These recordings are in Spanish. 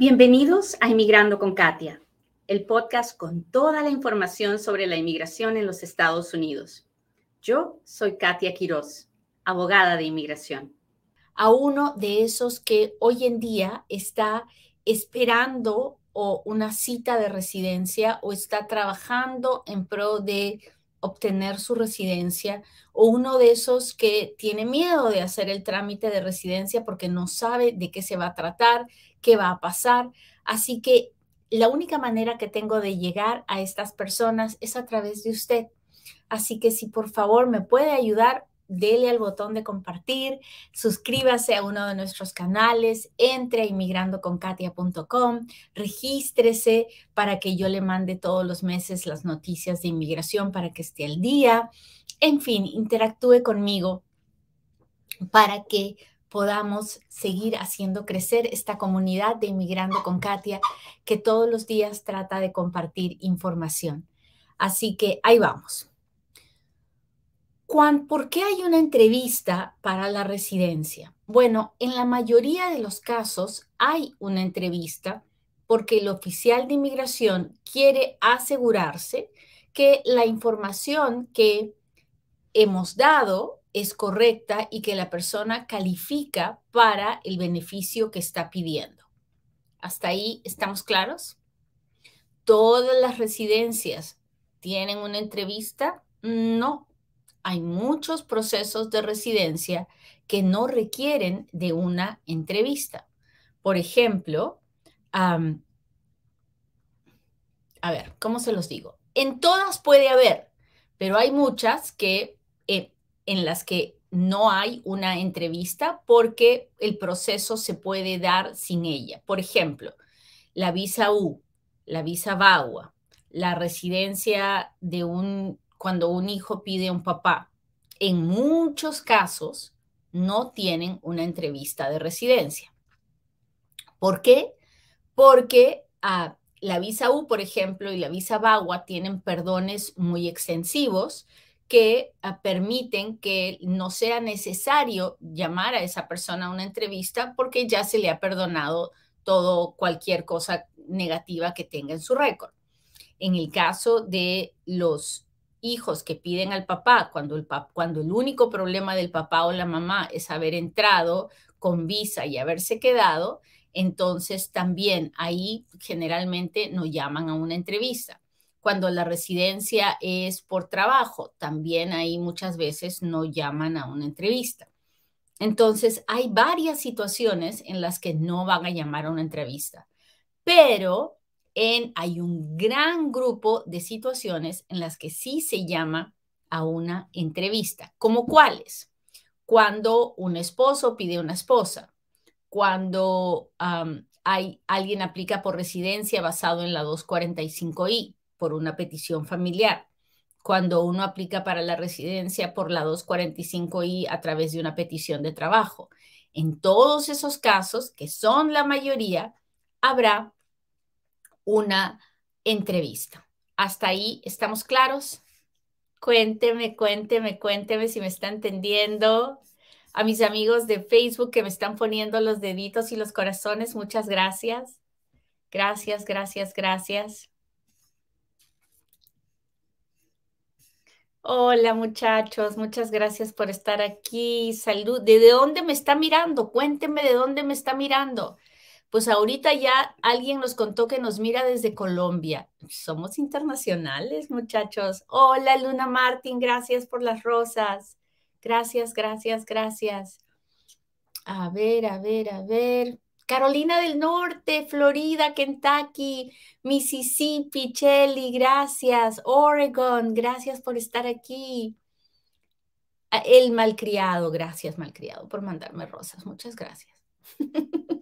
Bienvenidos a Inmigrando con Katia, el podcast con toda la información sobre la inmigración en los Estados Unidos. Yo soy Katia Quiroz, abogada de inmigración. A uno de esos que hoy en día está esperando o una cita de residencia o está trabajando en pro de obtener su residencia o uno de esos que tiene miedo de hacer el trámite de residencia porque no sabe de qué se va a tratar, qué va a pasar. Así que la única manera que tengo de llegar a estas personas es a través de usted. Así que si por favor me puede ayudar, dele al botón de compartir, suscríbase a uno de nuestros canales, entre a inmigrandoconkatia.com, regístrese para que yo le mande todos los meses las noticias de inmigración para que esté al día. En fin, interactúe conmigo para que podamos seguir haciendo crecer esta comunidad de Inmigrando con Katia que todos los días trata de compartir información. Así que ahí vamos. ¿Por qué hay una entrevista para la residencia? Bueno, en la mayoría de los casos hay una entrevista porque el oficial de inmigración quiere asegurarse que la información que hemos dado es correcta y que la persona califica para el beneficio que está pidiendo. ¿Hasta ahí estamos claros? ¿Todas las residencias tienen una entrevista? No, hay muchos procesos de residencia que no requieren de una entrevista. Por ejemplo, a ver, ¿cómo se los digo? En todas puede haber, pero hay muchas que eh, en las que no hay una entrevista porque el proceso se puede dar sin ella. Por ejemplo, la visa U, la visa VAWA, la residencia de un cuando un hijo pide a un papá, en muchos casos no tienen una entrevista de residencia. ¿Por qué? Porque ah, la visa U, por ejemplo, y la visa VAWA tienen perdones muy extensivos que ah, permiten que no sea necesario llamar a esa persona a una entrevista porque ya se le ha perdonado todo, cualquier cosa negativa que tenga en su récord. En el caso de los hijos que piden al papá cuando el, cuando el único problema del papá o la mamá es haber entrado con visa y haberse quedado, entonces también ahí generalmente nos llaman a una entrevista. Cuando la residencia es por trabajo, también ahí muchas veces no llaman a una entrevista. Entonces, hay varias situaciones en las que no van a llamar a una entrevista, pero hay un gran grupo de situaciones en las que sí se llama a una entrevista, como cuáles. Cuando un esposo pide una esposa, cuando hay, alguien aplica por residencia basado en la 245I por una petición familiar, cuando uno aplica para la residencia por la 245I a través de una petición de trabajo. En todos esos casos, que son la mayoría, habrá una entrevista. ¿Hasta ahí estamos claros? Cuénteme, cuénteme, cuénteme si me está entendiendo. A mis amigos de Facebook que me están poniendo los deditos y los corazones, muchas gracias. Gracias, gracias, gracias. Hola muchachos, muchas gracias por estar aquí. Salud. ¿De dónde me está mirando? Cuénteme de dónde me está mirando. Pues ahorita ya alguien nos contó que nos mira desde Colombia. Somos internacionales, muchachos. Hola, Luna Martín, gracias por las rosas. Gracias, gracias, gracias. A ver, a ver, a ver. Carolina del Norte, Florida, Kentucky, Mississippi, Chelly, gracias. Oregon, gracias por estar aquí. El malcriado, gracias, malcriado, por mandarme rosas. Muchas gracias.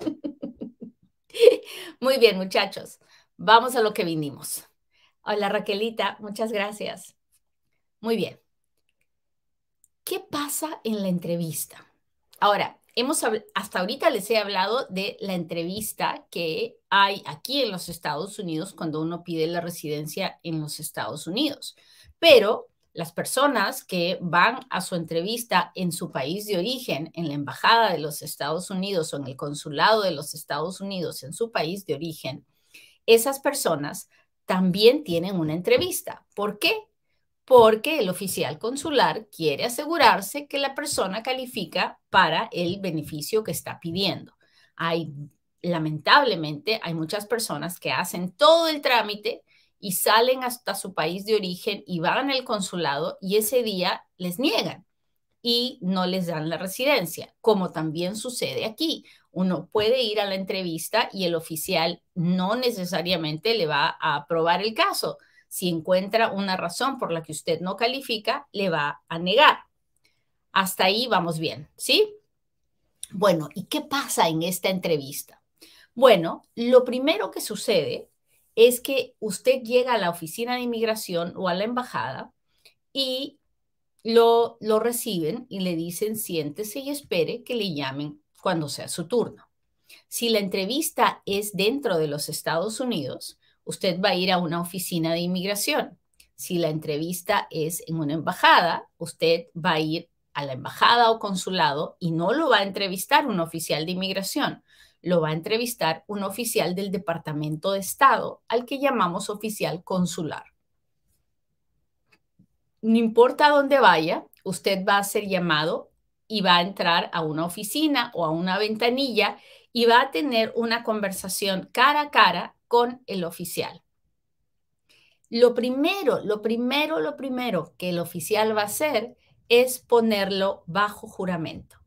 Muy bien, muchachos. Vamos a lo que vinimos. Hola, Raquelita. Muchas gracias. Muy bien. ¿Qué pasa en la entrevista? Ahora, hemos hasta ahorita les he hablado de la entrevista que hay aquí en los Estados Unidos cuando uno pide la residencia en los Estados Unidos. Pero las personas que van a su entrevista en su país de origen, en la embajada de los Estados Unidos o en el consulado de los Estados Unidos en su país de origen, esas personas también tienen una entrevista. ¿Por qué? Porque el oficial consular quiere asegurarse que la persona califica para el beneficio que está pidiendo. Hay, lamentablemente, hay muchas personas que hacen todo el trámite y salen hasta su país de origen y van al consulado y ese día les niegan y no les dan la residencia, como también sucede aquí. Uno puede ir a la entrevista y el oficial no necesariamente le va a aprobar el caso. Si encuentra una razón por la que usted no califica, le va a negar. Hasta ahí vamos bien, ¿sí? Bueno, ¿y qué pasa en esta entrevista? Bueno, lo primero que sucede es que usted llega a la oficina de inmigración o a la embajada y lo, lo reciben y le dicen siéntese y espere que le llamen cuando sea su turno. Si la entrevista es dentro de los Estados Unidos, usted va a ir a una oficina de inmigración. Si la entrevista es en una embajada, usted va a ir a la embajada o consulado y no lo va a entrevistar un oficial de inmigración lo va a entrevistar un oficial del Departamento de Estado, al que llamamos oficial consular. No importa dónde vaya, usted va a ser llamado y va a entrar a una oficina o a una ventanilla y va a tener una conversación cara a cara con el oficial. Lo primero, lo primero, lo primero que el oficial va a hacer es ponerlo bajo juramento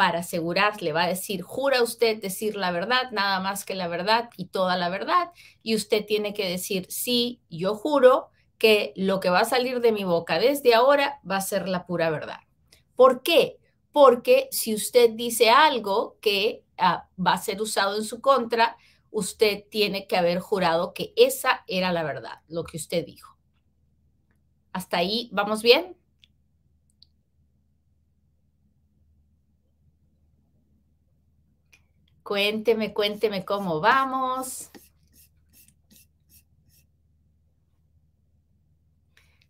para asegurar, le va a decir, jura usted decir la verdad, nada más que la verdad y toda la verdad, y usted tiene que decir, sí, yo juro que lo que va a salir de mi boca desde ahora va a ser la pura verdad. ¿Por qué? Porque si usted dice algo que ah, va a ser usado en su contra, usted tiene que haber jurado que esa era la verdad, lo que usted dijo. ¿Hasta ahí vamos bien? Cuénteme, cuénteme cómo vamos.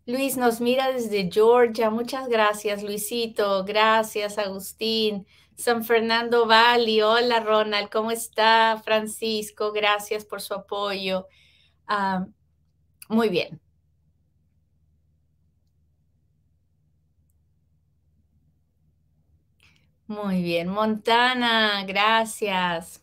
Luis nos mira desde Georgia. Muchas gracias, Luisito. Gracias, Agustín. San Fernando Valley. Hola, Ronald. ¿Cómo está? Francisco, gracias por su apoyo. Ah, muy bien. Muy bien, Montana, gracias.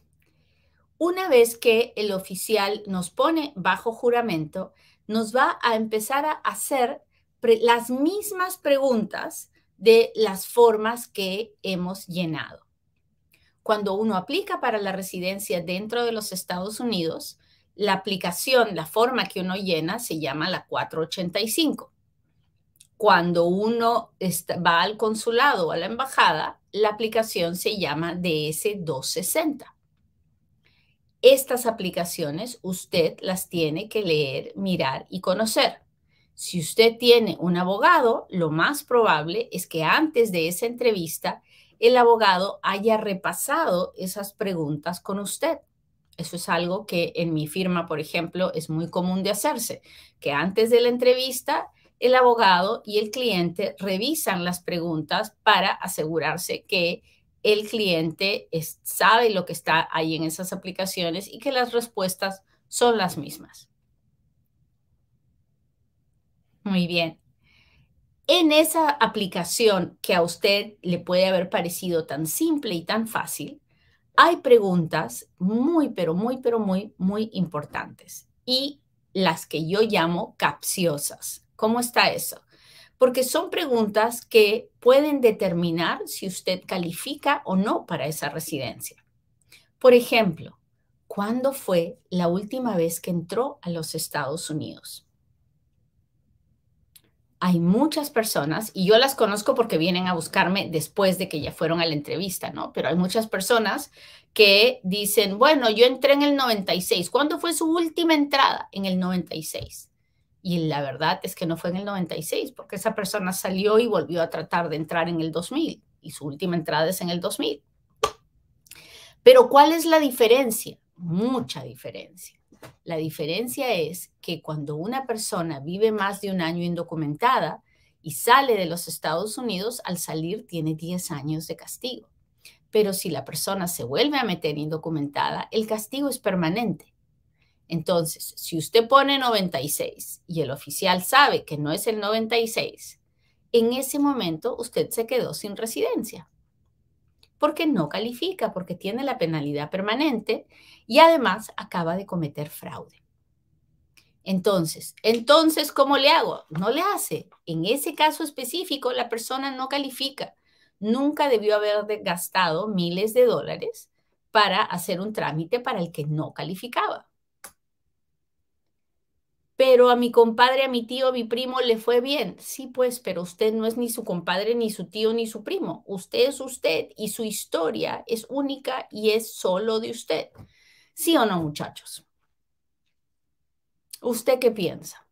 Una vez que el oficial nos pone bajo juramento, nos va a empezar a hacer las mismas preguntas de las formas que hemos llenado. Cuando uno aplica para la residencia dentro de los Estados Unidos, la aplicación, la forma que uno llena se llama la 485. Cuando uno va al consulado o a la embajada, la aplicación se llama DS260. Estas aplicaciones usted las tiene que leer, mirar y conocer. Si usted tiene un abogado, lo más probable es que antes de esa entrevista el abogado haya repasado esas preguntas con usted. Eso es algo que en mi firma, por ejemplo, es muy común de hacerse, que antes de la entrevista el abogado y el cliente revisan las preguntas para asegurarse que el cliente sabe lo que está ahí en esas aplicaciones y que las respuestas son las mismas. Muy bien. En esa aplicación que a usted le puede haber parecido tan simple y tan fácil, hay preguntas muy, pero muy, pero muy, muy importantes y las que yo llamo capciosas. ¿Cómo está eso? Porque son preguntas que pueden determinar si usted califica o no para esa residencia. Por ejemplo, ¿cuándo fue la última vez que entró a los Estados Unidos? hay muchas personas, y yo las conozco porque vienen a buscarme después de que ya fueron a la entrevista, ¿no? Pero hay muchas personas que dicen, bueno, yo entré en el 96. ¿Cuándo fue su última entrada? En el 96. Y la verdad es que no fue en el 96, porque esa persona salió y volvió a tratar de entrar en el 2000 y su última entrada es en el 2000. Pero ¿cuál es la diferencia? Mucha diferencia. La diferencia es que cuando una persona vive más de un año indocumentada, y sale de los Estados Unidos, al salir tiene 10 años de castigo. Pero si la persona se vuelve a meter indocumentada, el castigo es permanente. Entonces, si usted pone 96 y el oficial sabe que no es el 96, en ese momento usted se quedó sin residencia porque no califica, porque tiene la penalidad permanente y además acaba de cometer fraude. Entonces, entonces, ¿cómo le hago? No le hace. En ese caso específico, la persona no califica. Nunca debió haber gastado miles de dólares para hacer un trámite para el que no calificaba pero a mi compadre, a mi tío, a mi primo le fue bien. Sí, pues, pero usted no es ni su compadre, ni su tío, ni su primo. Usted es usted y su historia es única y es solo de usted. ¿Sí o no, muchachos? ¿Usted qué piensa?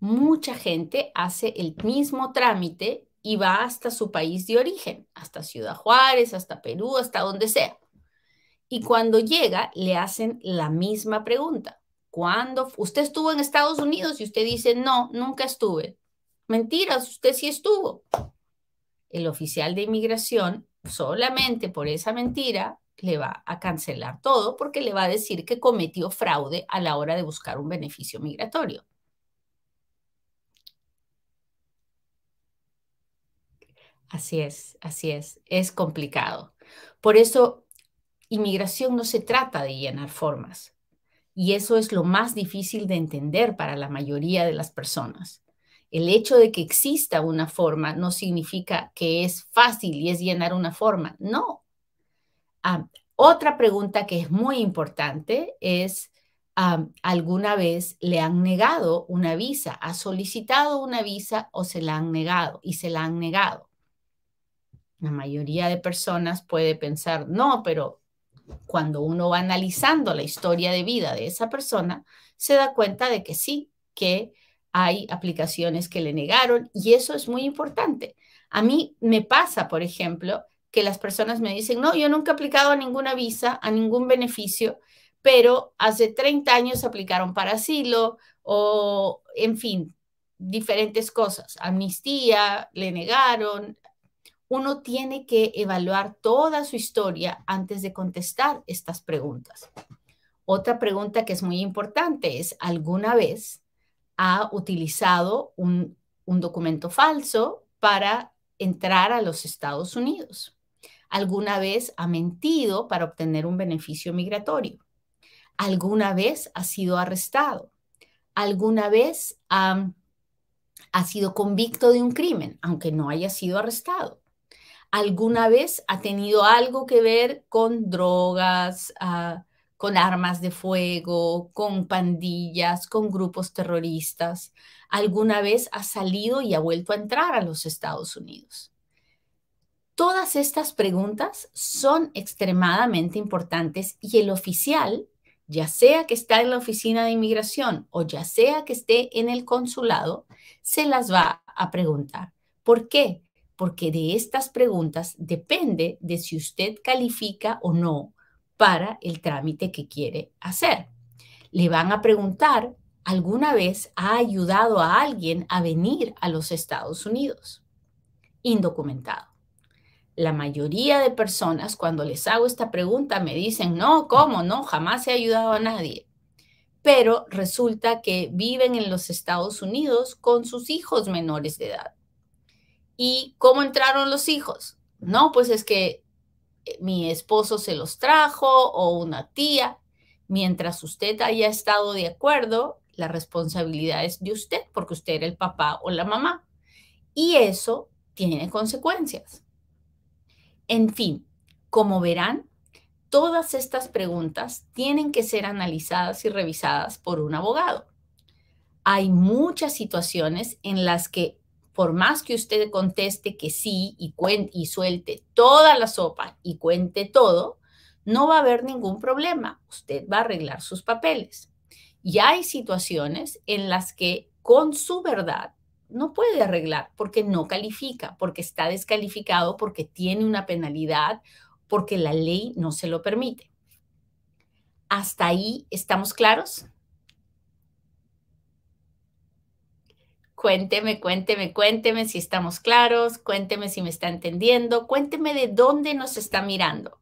Mucha gente hace el mismo trámite y va hasta su país de origen, hasta Ciudad Juárez, hasta Perú, hasta donde sea. Y cuando llega, le hacen la misma pregunta. ¿Cuándo? Usted estuvo en Estados Unidos y usted dice, no, nunca estuve. Mentiras, usted sí estuvo. El oficial de inmigración, solamente por esa mentira, le va a cancelar todo porque le va a decir que cometió fraude a la hora de buscar un beneficio migratorio. Así es, así es, es complicado. Por eso inmigración no se trata de llenar formas. Y eso es lo más difícil de entender para la mayoría de las personas. El hecho de que exista una forma no significa que es fácil y es llenar una forma. No. Ah, otra pregunta que es muy importante es, ¿alguna vez le han negado una visa? ¿Ha solicitado una visa o se la han negado? Y se la han negado. La mayoría de personas puede pensar, no, pero cuando uno va analizando la historia de vida de esa persona, se da cuenta de que sí, que hay aplicaciones que le negaron y eso es muy importante. A mí me pasa, por ejemplo, que las personas me dicen, no, yo nunca he aplicado a ninguna visa, a ningún beneficio, pero hace 30 años aplicaron para asilo o, en fin, diferentes cosas. Amnistía, le negaron, uno tiene que evaluar toda su historia antes de contestar estas preguntas. Otra pregunta que es muy importante es, ¿alguna vez ha utilizado un, documento falso para entrar a los Estados Unidos? ¿Alguna vez ha mentido para obtener un beneficio migratorio? ¿Alguna vez ha sido arrestado? ¿Alguna vez ha sido convicto de un crimen, aunque no haya sido arrestado? Alguna vez ha tenido algo que ver con drogas, ah, con armas de fuego, con pandillas, con grupos terroristas. Alguna vez ha salido y ha vuelto a entrar a los Estados Unidos. Todas estas preguntas son extremadamente importantes y el oficial, ya sea que está en la oficina de inmigración o ya sea que esté en el consulado, se las va a preguntar. ¿Por qué? Porque de estas preguntas depende de si usted califica o no para el trámite que quiere hacer. Le van a preguntar, ¿alguna vez ha ayudado a alguien a venir a los Estados Unidos? Indocumentado. La mayoría de personas cuando les hago esta pregunta me dicen, no, ¿cómo? No, jamás he ayudado a nadie. Pero resulta que viven en los Estados Unidos con sus hijos menores de edad ¿Y cómo entraron los hijos? No, pues es que eh, mi esposo se los trajo o una tía. Mientras usted haya estado de acuerdo, la responsabilidad es de usted porque usted era el papá o la mamá. Y eso tiene consecuencias. En fin, como verán, todas estas preguntas tienen que ser analizadas y revisadas por un abogado. Hay muchas situaciones en las que por más que usted conteste que sí y, cuente, y suelte toda la sopa y cuente todo, no va a haber ningún problema. Usted va a arreglar sus papeles. Y hay situaciones en las que con su verdad no puede arreglar porque no califica, porque está descalificado, porque tiene una penalidad, porque la ley no se lo permite. ¿Hasta ahí estamos claros? Cuénteme, cuénteme, cuénteme si estamos claros, cuénteme si me está entendiendo, cuénteme de dónde nos está mirando.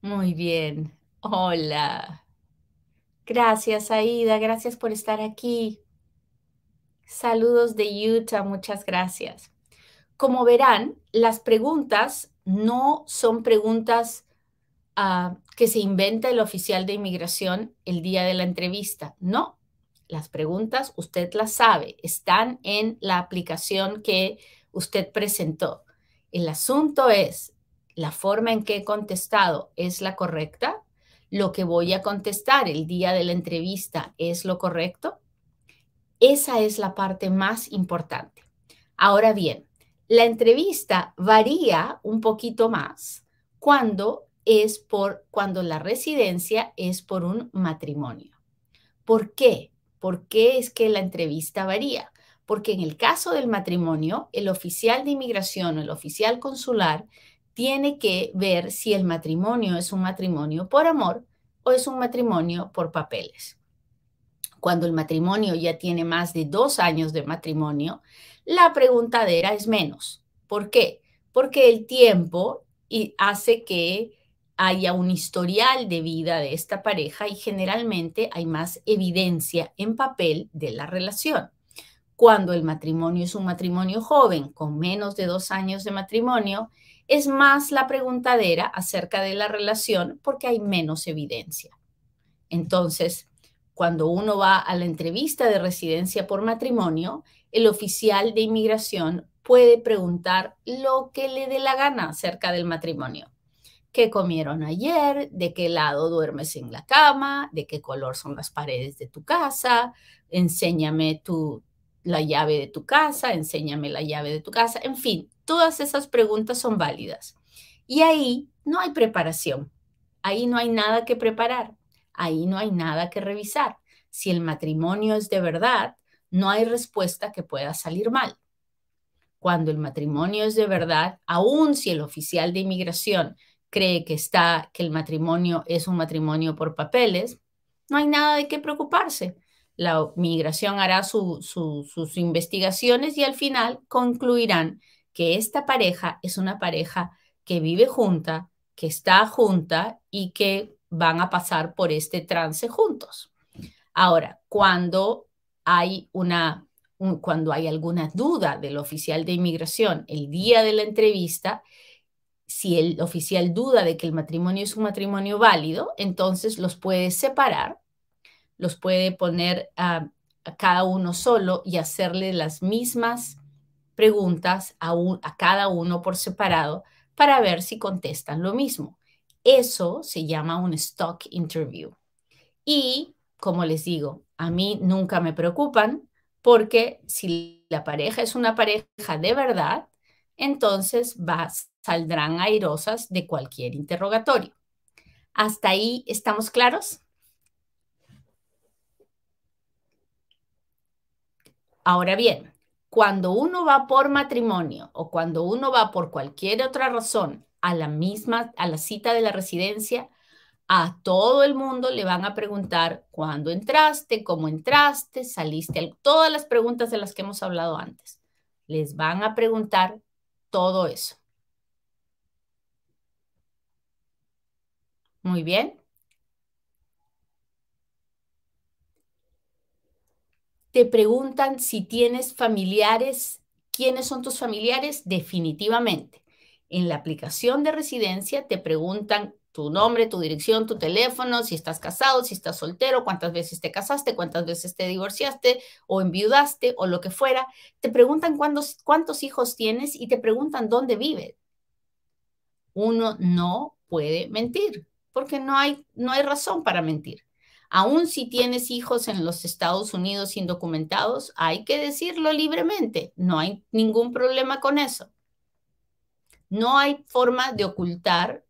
Muy bien. Hola. Gracias, Aida. Gracias por estar aquí. Saludos de Utah. Muchas gracias. Como verán, las preguntas no son preguntas ah, que se inventa el oficial de inmigración el día de la entrevista. No, las preguntas usted las sabe, están en la aplicación que usted presentó. El asunto es, la forma en que he contestado es la correcta, lo que voy a contestar el día de la entrevista es lo correcto. Esa es la parte más importante. Ahora bien, la entrevista varía un poquito más cuando es por cuando la residencia es por un matrimonio. ¿Por qué? ¿Por qué es que la entrevista varía? Porque en el caso del matrimonio, el oficial de inmigración o el oficial consular tiene que ver si el matrimonio es un matrimonio por amor o es un matrimonio por papeles. Cuando el matrimonio ya tiene más de dos años de matrimonio, la preguntadera es menos. ¿Por qué? Porque el tiempo hace que haya un historial de vida de esta pareja y generalmente hay más evidencia en papel de la relación. Cuando el matrimonio es un matrimonio joven con menos de dos años de matrimonio, es más la preguntadera acerca de la relación porque hay menos evidencia. Entonces, cuando uno va a la entrevista de residencia por matrimonio, el oficial de inmigración puede preguntar lo que le dé la gana acerca del matrimonio. ¿Qué comieron ayer? ¿De qué lado duermes en la cama? ¿De qué color son las paredes de tu casa? Enséñame tu, la llave de tu casa, enséñame la llave de tu casa, en fin, Todas esas preguntas son válidas. Y ahí no hay preparación. Ahí no hay nada que preparar. Ahí no hay nada que revisar. Si el matrimonio es de verdad, no hay respuesta que pueda salir mal. Cuando el matrimonio es de verdad, aun si el oficial de inmigración cree que está que el matrimonio es un matrimonio por papeles, no hay nada de qué preocuparse. La migración hará sus investigaciones y al final concluirán que esta pareja es una pareja que vive junta, que está junta y que van a pasar por este trance juntos. Ahora, cuando hay una cuando hay alguna duda del oficial de inmigración el día de la entrevista, si el oficial duda de que el matrimonio es un matrimonio válido, entonces los puede separar, los puede poner a, a cada uno solo y hacerle las mismas preguntas a, a cada uno por separado para ver si contestan lo mismo. Eso se llama un stock interview. Y, como les digo, a mí nunca me preocupan porque si la pareja es una pareja de verdad, entonces va, saldrán airosas de cualquier interrogatorio. ¿Hasta ahí estamos claros? Ahora bien, cuando uno va por matrimonio o cuando uno va por cualquier otra razón a la misma, a la cita de la residencia, a todo el mundo le van a preguntar cuándo entraste, cómo entraste, saliste, todas las preguntas de las que hemos hablado antes. Les van a preguntar todo eso. Muy bien. te preguntan si tienes familiares, quiénes son tus familiares, definitivamente. En la aplicación de residencia te preguntan tu nombre, tu dirección, tu teléfono, si estás casado, si estás soltero, cuántas veces te casaste, cuántas veces te divorciaste o enviudaste o lo que fuera. Te preguntan cuántos, hijos tienes y te preguntan dónde vives. Uno no puede mentir porque no hay, no hay razón para mentir. Aún si tienes hijos en los Estados Unidos indocumentados, hay que decirlo libremente. No hay ningún problema con eso. No hay forma de ocultar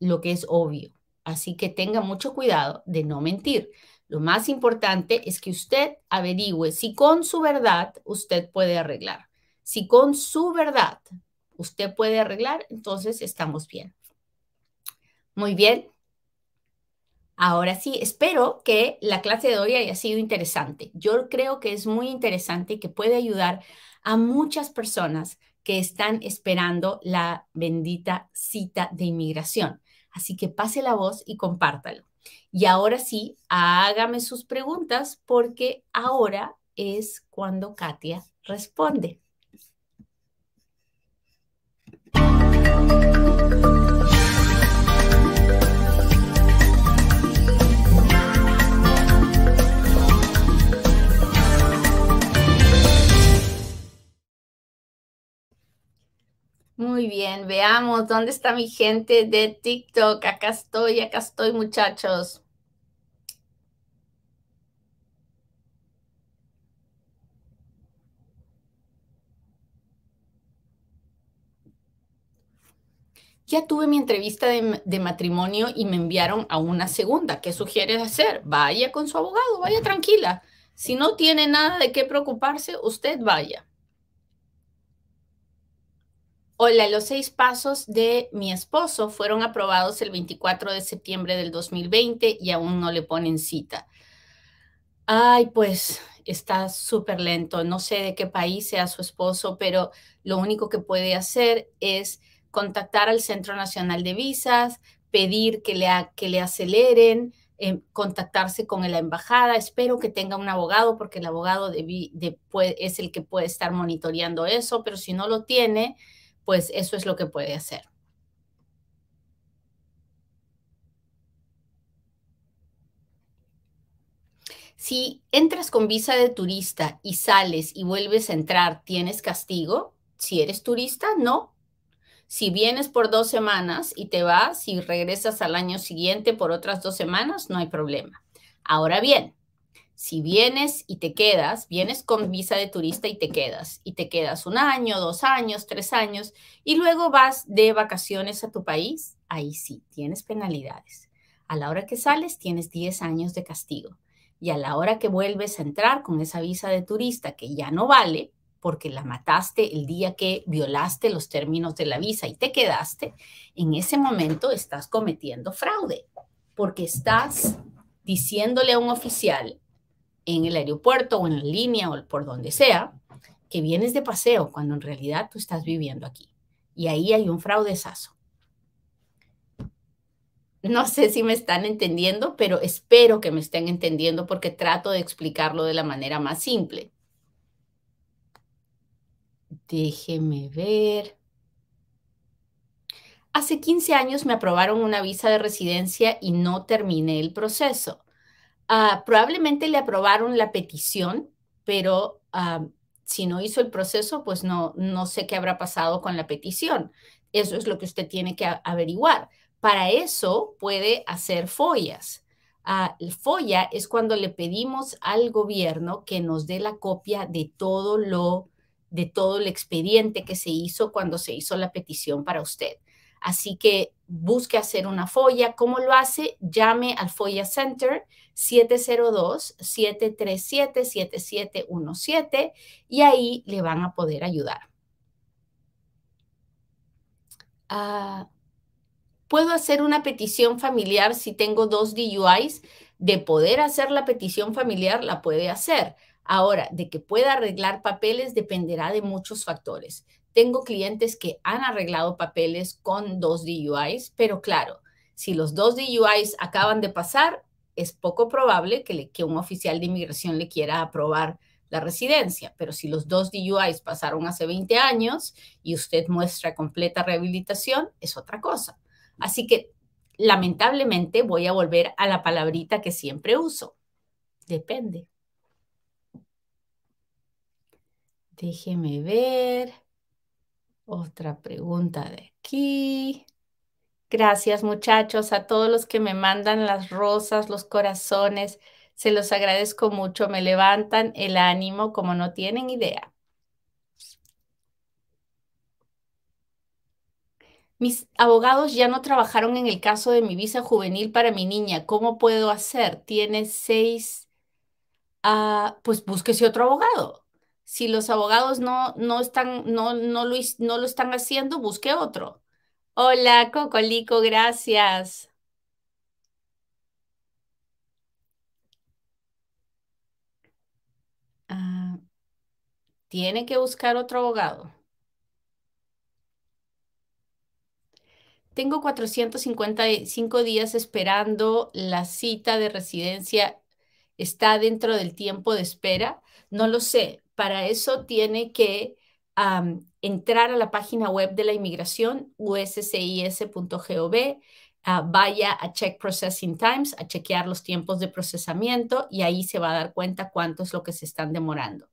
lo que es obvio. Así que tenga mucho cuidado de no mentir. Lo más importante es que usted averigüe si con su verdad usted puede arreglar. Si con su verdad usted puede arreglar, entonces estamos bien. Muy bien. Ahora sí, espero que la clase de hoy haya sido interesante. Yo creo que es muy interesante y que puede ayudar a muchas personas que están esperando la bendita cita de inmigración. Así que pase la voz y compártalo. Y ahora sí, hágame sus preguntas porque ahora es cuando Katia responde. Muy bien, veamos dónde está mi gente de TikTok. Acá estoy, acá estoy, muchachos. Ya tuve mi entrevista de, matrimonio y me enviaron a una segunda. ¿Qué sugieres hacer? Vaya con su abogado, vaya tranquila. Si no tiene nada de qué preocuparse, usted vaya. Hola, los seis pasos de mi esposo fueron aprobados el 24 de septiembre del 2020 y aún no le ponen cita. Ay, pues está súper lento. No sé de qué país sea su esposo, pero lo único que puede hacer es contactar al Centro Nacional de Visas, pedir que le, que le aceleren, eh, contactarse con la embajada. Espero que tenga un abogado porque el abogado es el que puede estar monitoreando eso, pero si no lo tiene, pues eso es lo que puede hacer. Si entras con visa de turista y sales y vuelves a entrar, ¿tienes castigo? Si eres turista, no. Si vienes por dos semanas y te vas y regresas al año siguiente por otras dos semanas, no hay problema. Ahora bien, si vienes y te quedas, vienes con visa de turista y te quedas, y te quedas un año, dos años, tres años, y luego vas de vacaciones a tu país, ahí sí, tienes penalidades. A la hora que sales, tienes 10 años de castigo. Y a la hora que vuelves a entrar con esa visa de turista que ya no vale, porque la mataste el día que violaste los términos de la visa y te quedaste, en ese momento estás cometiendo fraude, porque estás diciéndole a un oficial en el aeropuerto o en la línea o por donde sea, que vienes de paseo cuando en realidad tú estás viviendo aquí. Y ahí hay un fraudezazo. No sé si me están entendiendo, pero espero que me estén entendiendo porque trato de explicarlo de la manera más simple. Déjeme ver. Hace 15 años me aprobaron una visa de residencia y no terminé el proceso. Ah, probablemente le aprobaron la petición, pero ah, si no hizo el proceso, pues no, no sé qué habrá pasado con la petición. Eso es lo que usted tiene que averiguar. Para eso puede hacer follas. Uh, el folla es cuando le pedimos al gobierno que nos dé la copia de todo lo de todo el expediente que se hizo cuando se hizo la petición para usted. Así que busque hacer una folla. ¿Cómo lo hace? Llame al Folla Center 702-737-7717 y ahí le van a poder ayudar. Ah, ¿Puedo hacer una petición familiar si tengo dos DUIs? De poder hacer la petición familiar, la puede hacer. Ahora, de que pueda arreglar papeles dependerá de muchos factores. Tengo clientes que han arreglado papeles con dos DUIs, pero claro, si los dos DUIs acaban de pasar, es poco probable que, un oficial de inmigración le quiera aprobar la residencia, pero si los dos DUIs pasaron hace 20 años y usted muestra completa rehabilitación, es otra cosa. Así que lamentablemente voy a volver a la palabrita que siempre uso. Depende. Déjeme ver. Otra pregunta de aquí. Gracias muchachos a todos los que me mandan las rosas, los corazones. Se los agradezco mucho. Me levantan el ánimo como no tienen idea. Mis abogados ya no trabajaron en el caso de mi visa juvenil para mi niña. ¿Cómo puedo hacer? Tiene seis. Ah, pues búsquese otro abogado. Si los abogados no, no, están, no, no, lo, no lo están haciendo, busque otro. Hola, Cocolico, gracias. Ah, tiene que buscar otro abogado. Tengo 455 días esperando la cita de residencia. ¿Está dentro del tiempo de espera? No lo sé. Para eso tiene que entrar a la página web de la inmigración, uscis.gov, ah, vaya a Check Processing Times, a chequear los tiempos de procesamiento y ahí se va a dar cuenta cuánto es lo que se están demorando.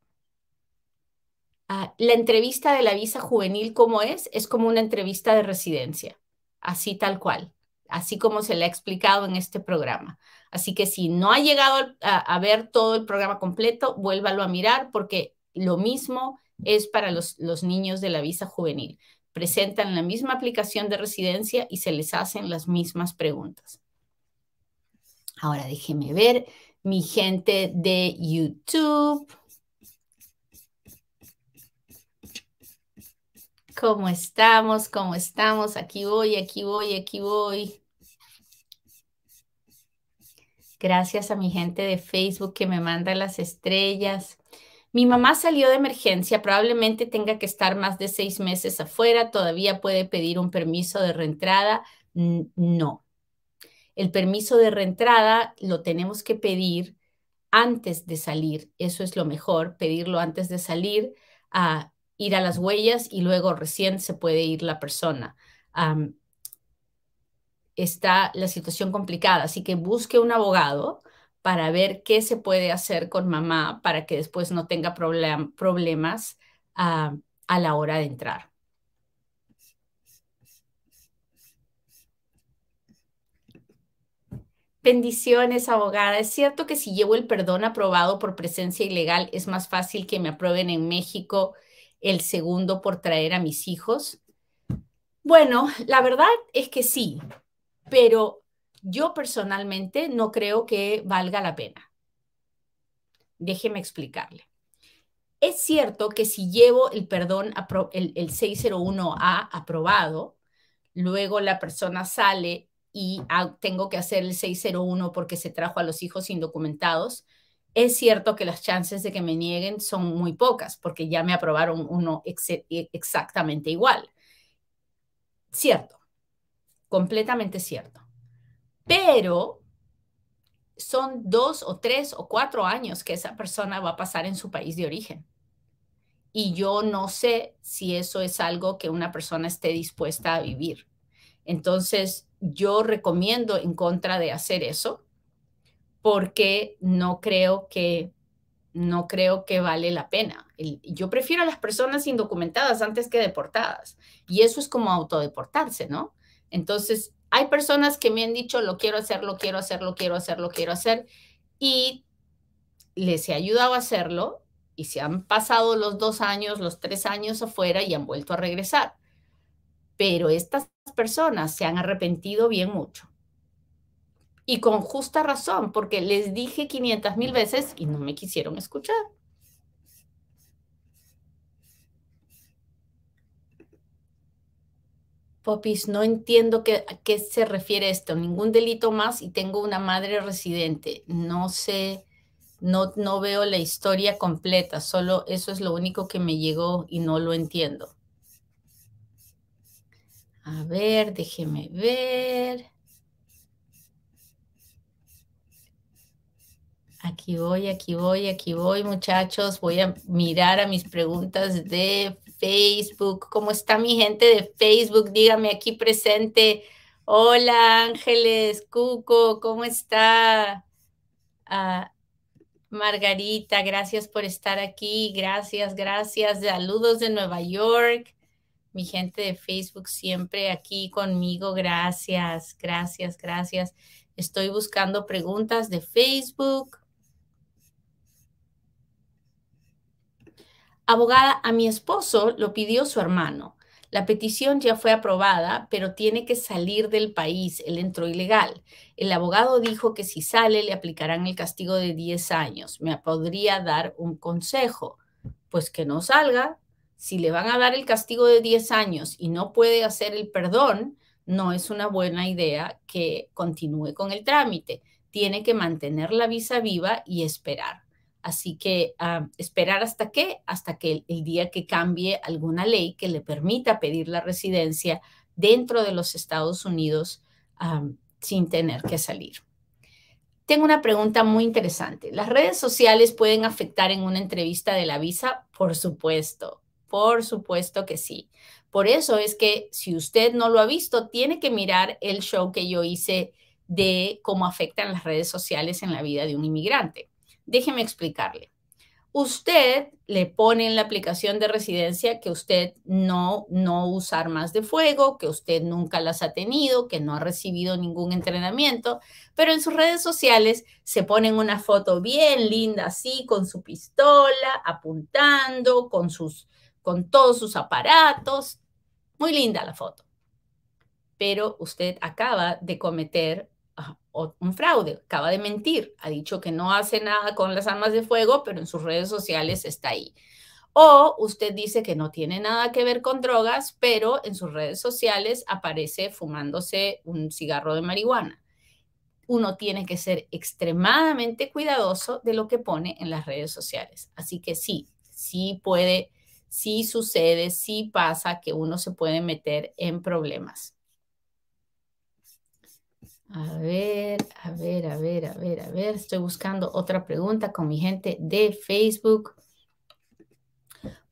Ah, la entrevista de la visa juvenil, ¿cómo es? Es como una entrevista de residencia, así tal cual, así como se le ha explicado en este programa. Así que si no ha llegado a, ver todo el programa completo, vuélvalo a mirar porque lo mismo es para los, niños de la visa juvenil. Presentan la misma aplicación de residencia y se les hacen las mismas preguntas. Ahora déjeme ver mi gente de YouTube. ¿Cómo estamos? ¿Cómo estamos? Aquí voy, aquí voy, aquí voy. Gracias a mi gente de Facebook que me manda las estrellas. Mi mamá salió de emergencia, probablemente tenga que estar más de seis meses afuera, todavía puede pedir un permiso de reentrada. No. El permiso de reentrada lo tenemos que pedir antes de salir. Eso es lo mejor, pedirlo antes de salir, a ir a las huellas y luego recién se puede ir la persona. Está la situación complicada, así que busque un abogado para ver qué se puede hacer con mamá para que después no tenga problemas ah, a la hora de entrar. Bendiciones, abogada. Es cierto que si llevo el perdón aprobado por presencia ilegal, es más fácil que me aprueben en México el segundo por traer a mis hijos. Bueno, la verdad es que sí, pero yo personalmente no creo que valga la pena. Déjeme explicarle. Es cierto que si llevo el perdón, el, 601A aprobado, luego la persona sale y tengo que hacer el 601 porque se trajo a los hijos indocumentados, es cierto que las chances de que me nieguen son muy pocas porque ya me aprobaron uno exactamente igual. Cierto, completamente cierto pero son dos o tres o cuatro años que esa persona va a pasar en su país de origen. Y yo no sé si eso es algo que una persona esté dispuesta a vivir. Entonces, yo recomiendo en contra de hacer eso porque no creo que no creo que vale la pena. yo prefiero a las personas indocumentadas antes que deportadas. Y eso es como autodeportarse, ¿no? Entonces, hay personas que me han dicho, lo quiero hacer, lo quiero hacer, lo quiero hacer, lo quiero hacer, y les he ayudado a hacerlo y se han pasado los dos años, los tres años afuera y han vuelto a regresar. Pero estas personas se han arrepentido bien mucho. Y con justa razón, porque les dije 500 mil veces y no me quisieron escuchar. Popis, no entiendo qué, a qué se refiere esto. Ningún delito más y tengo una madre residente. No sé, no, no veo la historia completa. Solo eso es lo único que me llegó y no lo entiendo. A ver, déjeme ver. Aquí voy, aquí voy, aquí voy, muchachos. Voy a mirar a mis preguntas de Facebook. ¿Cómo está mi gente de Facebook? Dígame aquí presente. Hola Ángeles, Cuco, ¿cómo está? Ah, Margarita, gracias por estar aquí. Gracias, gracias. Saludos de Nueva York. Mi gente de Facebook siempre aquí conmigo. Gracias, gracias, gracias. Estoy buscando preguntas de Facebook. Abogada, a mi esposo lo pidió su hermano. La petición ya fue aprobada, pero tiene que salir del país. Él entró ilegal. El abogado dijo que si sale le aplicarán el castigo de 10 años. ¿Me podría dar un consejo? pues que no salga. Si le van a dar el castigo de 10 años y no puede hacer el perdón, no es una buena idea que continúe con el trámite. Tiene que mantener la visa viva y esperar. Así que ah, esperar hasta qué? Hasta que el, día que cambie alguna ley que le permita pedir la residencia dentro de los Estados Unidos ah, sin tener que salir. Tengo una pregunta muy interesante. ¿Las redes sociales pueden afectar en una entrevista de la visa? Por supuesto, por supuesto que sí. Por eso es que si usted no lo ha visto, tiene que mirar el show que yo hice de cómo afectan las redes sociales en la vida de un inmigrante. Déjeme explicarle. Usted le pone en la aplicación de residencia que usted no, no usa armas de fuego, que usted nunca las ha tenido, que no ha recibido ningún entrenamiento, pero en sus redes sociales se ponen una foto bien linda así, con su pistola, apuntando, con, sus, con todos sus aparatos. Muy linda la foto. Pero usted acaba de cometer un fraude, acaba de mentir, ha dicho que no hace nada con las armas de fuego, pero en sus redes sociales está ahí. O usted dice que no tiene nada que ver con drogas, pero en sus redes sociales aparece fumándose un cigarro de marihuana. Uno tiene que ser extremadamente cuidadoso de lo que pone en las redes sociales. Así que sí, sí puede, sí sucede, sí pasa que uno se puede meter en problemas. A ver, a ver, a ver, a ver, a ver. Estoy buscando otra pregunta con mi gente de Facebook.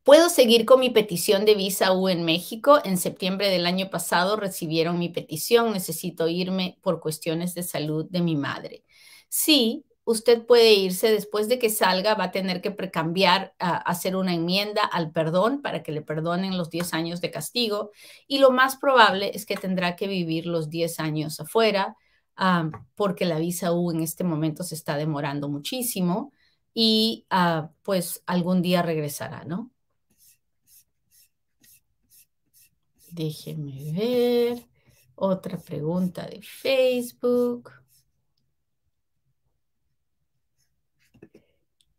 ¿Puedo seguir con mi petición de visa U en México? En septiembre del año pasado recibieron mi petición. Necesito irme por cuestiones de salud de mi madre. Sí, usted puede irse después de que salga, va a tener que precambiar, hacer una enmienda al perdón para que le perdonen los 10 años de castigo y lo más probable es que tendrá que vivir los 10 años afuera porque la visa U en este momento se está demorando muchísimo y ah, pues algún día regresará, ¿no? Déjenme ver. Otra pregunta de Facebook.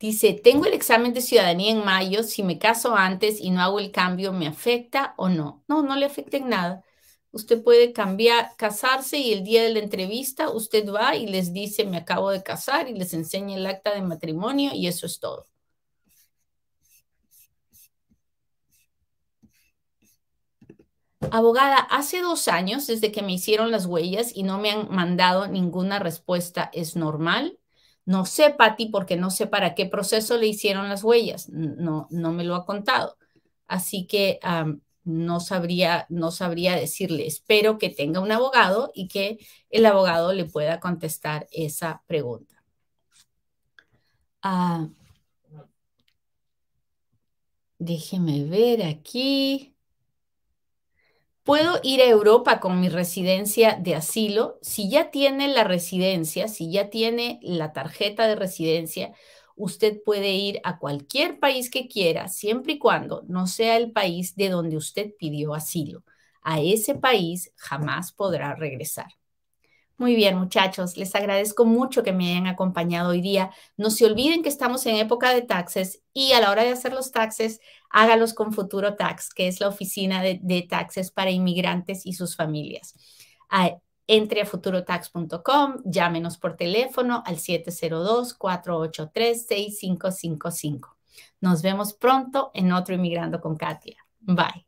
Dice, tengo el examen de ciudadanía en mayo, si me caso antes y no hago el cambio, ¿me afecta o no? No, no le afecta en nada. Usted puede cambiar, casarse y el día de la entrevista usted va y les dice, me acabo de casar y les enseña el acta de matrimonio y eso es todo. Abogada, hace dos años desde que me hicieron las huellas y no me han mandado ninguna respuesta, ¿es normal? No sé, Patti, porque no sé para qué proceso le hicieron las huellas. No, no me lo ha contado. Así que no sabría, no sabría decirle. Espero que tenga un abogado y que el abogado le pueda contestar esa pregunta. Ah, déjeme ver aquí. ¿Puedo ir a Europa con mi residencia de asilo? Si ya tiene la residencia, si ya tiene la tarjeta de residencia, usted puede ir a cualquier país que quiera, siempre y cuando no sea el país de donde usted pidió asilo. A ese país jamás podrá regresar. Muy bien, muchachos, les agradezco mucho que me hayan acompañado hoy día. No se olviden que estamos en época de taxes y a la hora de hacer los taxes, hágalos con Futuro Tax, que es la oficina de, taxes para inmigrantes y sus familias. Entre a futurotax.com, llámenos por teléfono al 702-483-6555. Nos vemos pronto en otro Inmigrando con Katia. Bye.